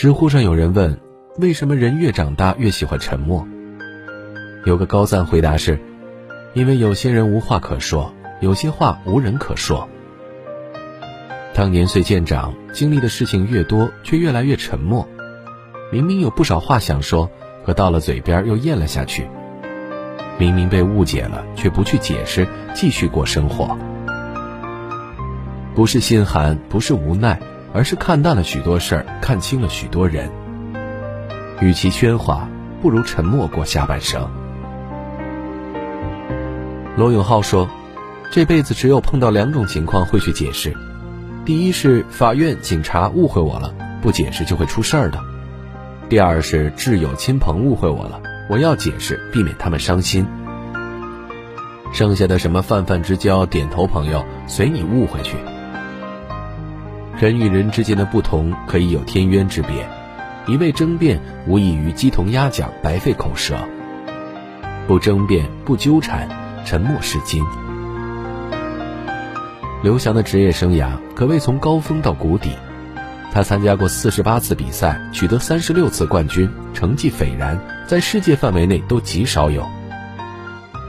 知乎上有人问：为什么人越长大越喜欢沉默？有个高赞回答是：因为有些人无话可说，有些话无人可说。当年岁渐长，经历的事情越多，却越来越沉默。明明有不少话想说，可到了嘴边又咽了下去。明明被误解了，却不去解释，继续过生活。不是心寒，不是无奈，而是看淡了许多事儿，看清了许多人。与其喧哗，不如沉默过下半生。罗永浩说：“这辈子只有碰到两种情况会去解释。”第一是法院、警察误会我了，不解释就会出事儿的；第二是挚友、亲朋误会我了，我要解释，避免他们伤心。剩下的什么泛泛之交、点头朋友，随你误会去。人与人之间的不同可以有天渊之别，一味争辩无异于鸡同鸭讲，白费口舌。不争辩，不纠缠，沉默是金。刘翔的职业生涯可谓从高峰到谷底，他参加过四十八次比赛，取得三十六次冠军，成绩斐然，在世界范围内都极少有。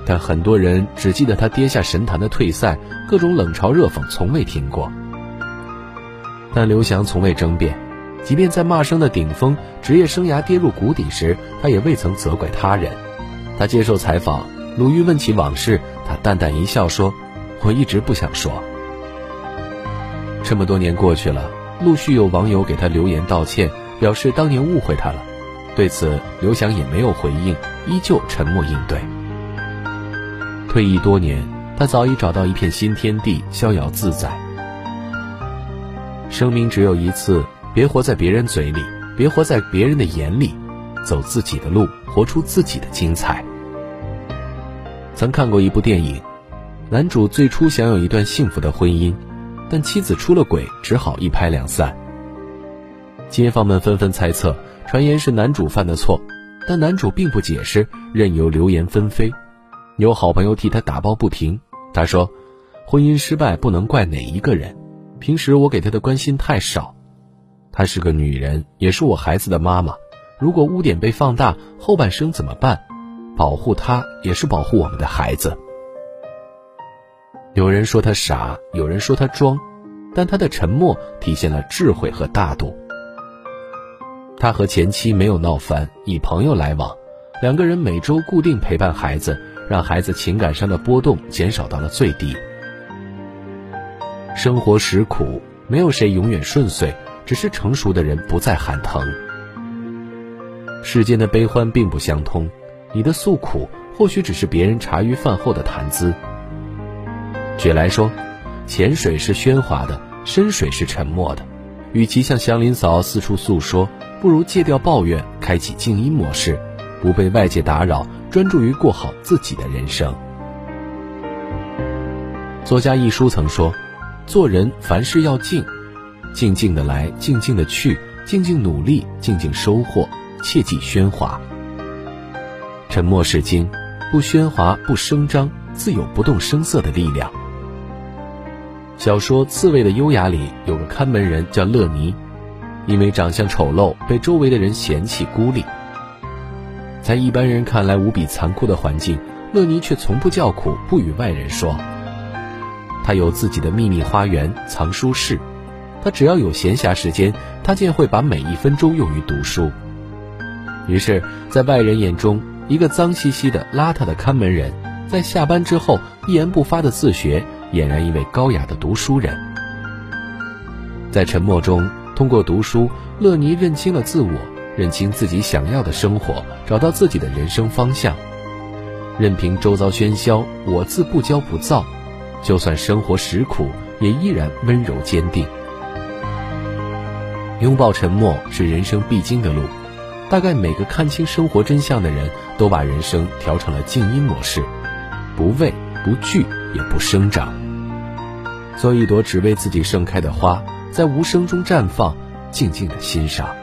但很多人只记得他跌下神坛的退赛，各种冷嘲热讽从未停过。但刘翔从未争辩，即便在骂声的顶峰，职业生涯跌入谷底时，他也未曾责怪他人。他接受采访，鲁豫问起往事，他淡淡一笑说：“我一直不想说。”这么多年过去了，陆续有网友给他留言道歉，表示当年误会他了。对此，刘翔也没有回应，依旧沉默应对。退役多年，他早已找到一片新天地，逍遥自在。生命只有一次，别活在别人嘴里，别活在别人的眼里，走自己的路，活出自己的精彩。曾看过一部电影，男主最初想有一段幸福的婚姻。但妻子出了轨，只好一拍两散。街坊们纷纷猜测，传言是男主犯的错，但男主并不解释，任由流言纷飞。有好朋友替他打抱不平，他说：“婚姻失败不能怪哪一个人，平时我给她的关心太少。她是个女人，也是我孩子的妈妈。如果污点被放大，后半生怎么办？保护她也是保护我们的孩子。”有人说他傻，有人说他装，但他的沉默体现了智慧和大度。他和前妻没有闹翻，以朋友来往，两个人每周固定陪伴孩子，让孩子情感上的波动减少到了最低。生活实苦，没有谁永远顺遂，只是成熟的人不再喊疼。世间的悲欢并不相通，你的诉苦或许只是别人茶余饭后的谈资。举来说：“浅水是喧哗的，深水是沉默的。与其向祥林嫂四处诉说，不如戒掉抱怨，开启静音模式，不被外界打扰，专注于过好自己的人生。”作家一书曾说：“做人凡事要静，静静的来，静静的去，静静努力，静静收获，切忌喧哗。沉默是金，不喧哗，不声张，自有不动声色的力量。”小说《刺猬的优雅》里有个看门人叫乐尼，因为长相丑陋被周围的人嫌弃孤立。在一般人看来无比残酷的环境，乐尼却从不叫苦，不与外人说。他有自己的秘密花园藏书室，他只要有闲暇时间，他便会把每一分钟用于读书。于是，在外人眼中，一个脏兮兮的邋遢的看门人，在下班之后一言不发的自学。俨然一位高雅的读书人，在沉默中，通过读书，乐尼认清了自我，认清自己想要的生活，找到自己的人生方向。任凭周遭喧嚣，我自不骄不躁，就算生活实苦，也依然温柔坚定。拥抱沉默是人生必经的路，大概每个看清生活真相的人都把人生调成了静音模式，不畏不惧。也不生长，做一朵只为自己盛开的花，在无声中绽放，静静的欣赏。